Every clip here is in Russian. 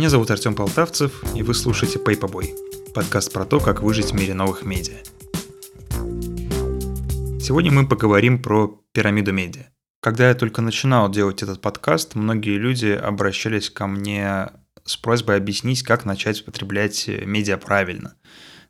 Меня зовут Артем Полтавцев, и вы слушаете Paperboy, подкаст про то, как выжить в мире новых медиа. Сегодня мы поговорим про пирамиду медиа. Когда я только начинал делать этот подкаст, многие люди обращались ко мне с просьбой объяснить, как начать потреблять медиа правильно –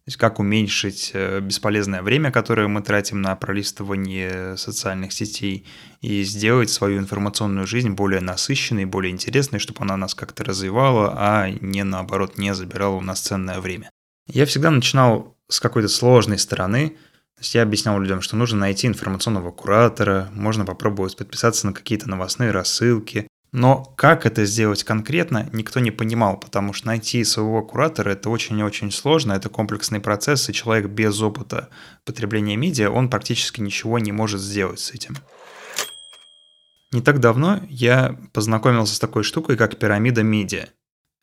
есть как уменьшить э, бесполезное время, которое мы тратим на пролистывание социальных сетей, и сделать свою информационную жизнь более насыщенной, более интересной, чтобы она нас как-то развивала, а не наоборот не забирала у нас ценное время. Я всегда начинал с какой-то сложной стороны, то есть я объяснял людям, что нужно найти информационного куратора, можно попробовать подписаться на какие-то новостные рассылки, но как это сделать конкретно, никто не понимал, потому что найти своего куратора – это очень и очень сложно, это комплексный процесс, и человек без опыта потребления медиа, он практически ничего не может сделать с этим. Не так давно я познакомился с такой штукой, как пирамида медиа.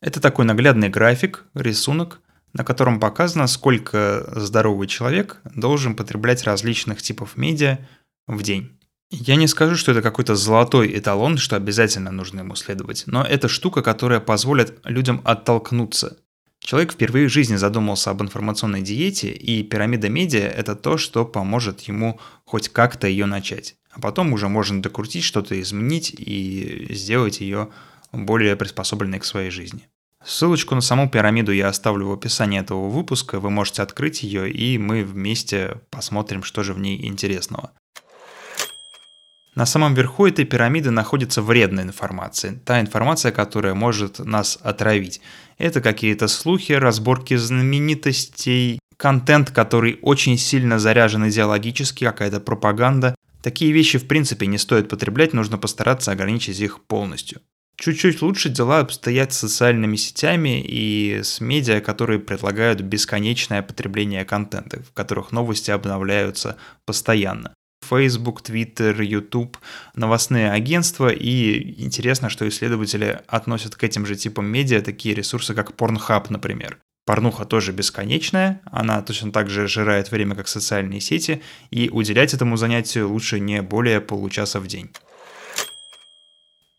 Это такой наглядный график, рисунок, на котором показано, сколько здоровый человек должен потреблять различных типов медиа в день. Я не скажу, что это какой-то золотой эталон, что обязательно нужно ему следовать, но это штука, которая позволит людям оттолкнуться. Человек впервые в жизни задумался об информационной диете, и пирамида медиа – это то, что поможет ему хоть как-то ее начать. А потом уже можно докрутить, что-то изменить и сделать ее более приспособленной к своей жизни. Ссылочку на саму пирамиду я оставлю в описании этого выпуска, вы можете открыть ее, и мы вместе посмотрим, что же в ней интересного. На самом верху этой пирамиды находится вредная информация, та информация, которая может нас отравить. Это какие-то слухи, разборки знаменитостей, контент, который очень сильно заряжен идеологически, какая-то пропаганда. Такие вещи в принципе не стоит потреблять, нужно постараться ограничить их полностью. Чуть-чуть лучше дела обстоят с социальными сетями и с медиа, которые предлагают бесконечное потребление контента, в которых новости обновляются постоянно. Facebook, Twitter, YouTube, новостные агентства, и интересно, что исследователи относят к этим же типам медиа такие ресурсы, как Pornhub, например. Порнуха тоже бесконечная, она точно так же жирает время, как социальные сети, и уделять этому занятию лучше не более получаса в день.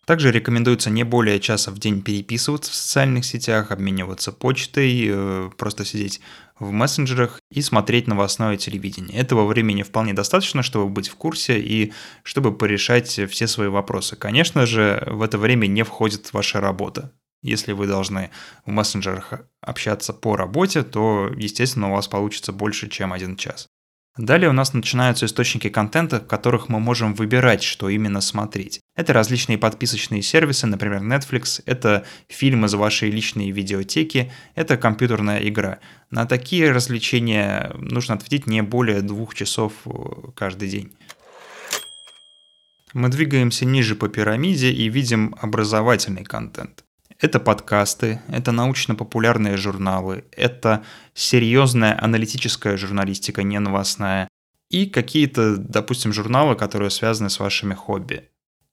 Также рекомендуется не более часа в день переписываться в социальных сетях, обмениваться почтой, э, просто сидеть в мессенджерах и смотреть новостное телевидение. Этого времени вполне достаточно, чтобы быть в курсе и чтобы порешать все свои вопросы. Конечно же, в это время не входит ваша работа. Если вы должны в мессенджерах общаться по работе, то, естественно, у вас получится больше, чем один час. Далее у нас начинаются источники контента, в которых мы можем выбирать, что именно смотреть. Это различные подписочные сервисы, например, Netflix, это фильмы из вашей личной видеотеки, это компьютерная игра. На такие развлечения нужно отводить не более двух часов э, каждый день. Мы двигаемся ниже по пирамиде и видим образовательный контент. Это подкасты, это научно-популярные журналы, это серьезная аналитическая журналистика, не новостная, и какие-то, допустим, журналы, которые связаны с вашими хобби.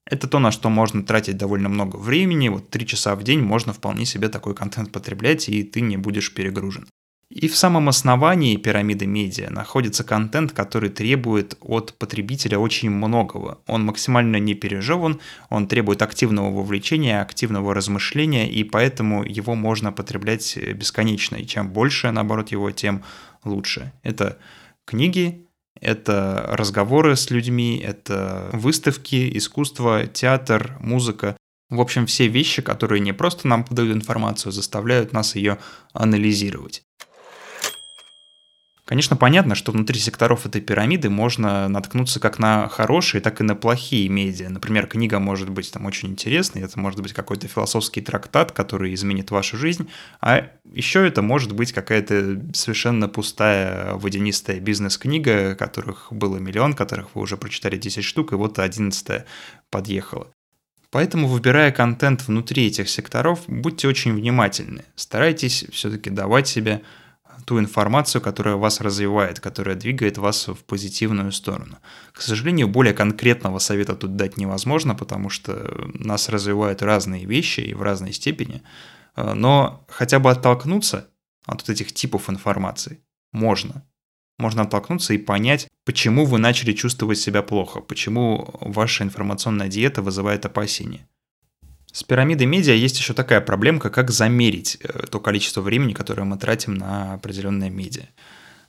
Это то, на что можно тратить довольно много времени, вот три часа в день можно вполне себе такой контент потреблять, и ты не будешь перегружен. И в самом основании пирамиды медиа находится контент, который требует от потребителя очень многого. Он максимально не пережеван, он требует активного вовлечения, активного размышления, и поэтому его можно потреблять бесконечно. И чем больше, наоборот, его, тем лучше. Это книги, это разговоры с людьми, это выставки, искусство, театр, музыка. В общем, все вещи, которые не просто нам подают информацию, заставляют нас ее анализировать. Конечно, понятно, что внутри секторов этой пирамиды можно наткнуться как на хорошие, так и на плохие медиа. Например, книга может быть там очень интересной, это может быть какой-то философский трактат, который изменит вашу жизнь, а еще это может быть какая-то совершенно пустая водянистая бизнес-книга, которых было миллион, которых вы уже прочитали 10 штук, и вот одиннадцатая подъехала. Поэтому, выбирая контент внутри этих секторов, будьте очень внимательны. Старайтесь все-таки давать себе ту информацию, которая вас развивает, которая двигает вас в позитивную сторону. К сожалению, более конкретного совета тут дать невозможно, потому что нас развивают разные вещи и в разной степени, э, но хотя бы оттолкнуться от вот этих типов информации можно. Можно оттолкнуться и понять, почему вы начали чувствовать себя плохо, почему ваша информационная диета вызывает опасения. С пирамидой медиа есть еще такая проблемка, как замерить э, то количество времени, которое мы тратим на определенные медиа.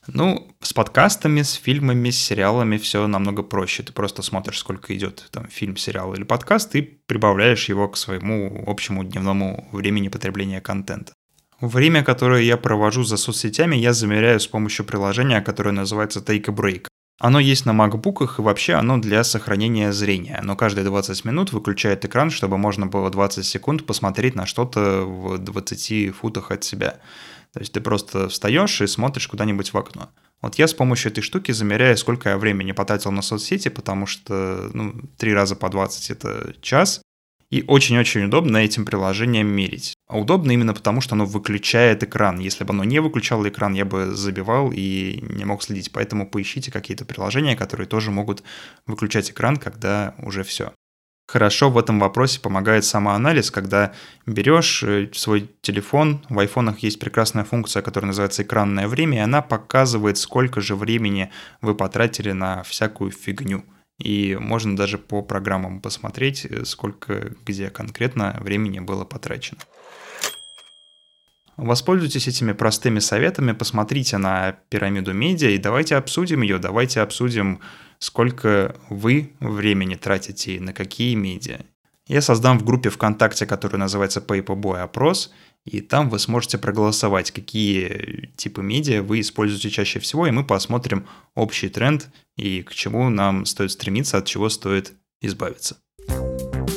Ну, с подкастами, с фильмами, с сериалами все намного проще. Ты просто смотришь, сколько идет там фильм, сериал или подкаст, и прибавляешь его к своему общему дневному времени потребления контента. Время, которое я провожу за соцсетями, я замеряю с помощью приложения, которое называется Take a Break. Оно есть на макбуках и вообще оно для сохранения зрения. Оно каждые 20 минут выключает экран, чтобы можно было 20 секунд посмотреть на что-то в 20 футах от себя. То есть ты просто встаешь и смотришь куда-нибудь в окно. Вот я с помощью этой штуки замеряю, сколько я времени потратил на соцсети, потому что ну, три раза по 20 это час. И очень-очень удобно этим приложением мерить. А удобно именно потому, что оно выключает экран. Если бы оно не выключало экран, я бы забивал и не мог следить. Поэтому поищите какие-то приложения, которые тоже могут выключать экран, когда уже все. Хорошо в этом вопросе помогает самоанализ, когда берешь э, свой телефон, в айфонах есть прекрасная функция, которая называется экранное время, и она показывает, сколько же времени вы потратили на всякую фигню. И можно даже по программам посмотреть, э, сколько где конкретно времени было потрачено. Воспользуйтесь этими простыми советами, посмотрите на пирамиду медиа и давайте обсудим ее, давайте обсудим, сколько вы времени тратите и на какие медиа. Я создам в группе ВКонтакте, которая называется Paperboy опрос, и там вы сможете проголосовать, какие типы медиа вы используете чаще всего, и мы посмотрим общий тренд и к чему нам стоит стремиться, от чего стоит избавиться.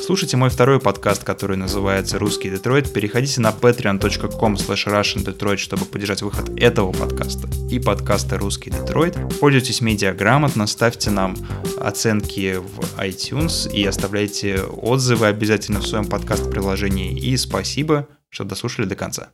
Слушайте мой второй подкаст, который называется «Русский Детройт». Переходите на patreon.com russiandetroit, чтобы поддержать выход этого подкаста и подкаста «Русский Детройт». Пользуйтесь медиаграмотно, ставьте нам оценки в iTunes и оставляйте отзывы обязательно в своем подкаст-приложении. И спасибо, что дослушали до конца.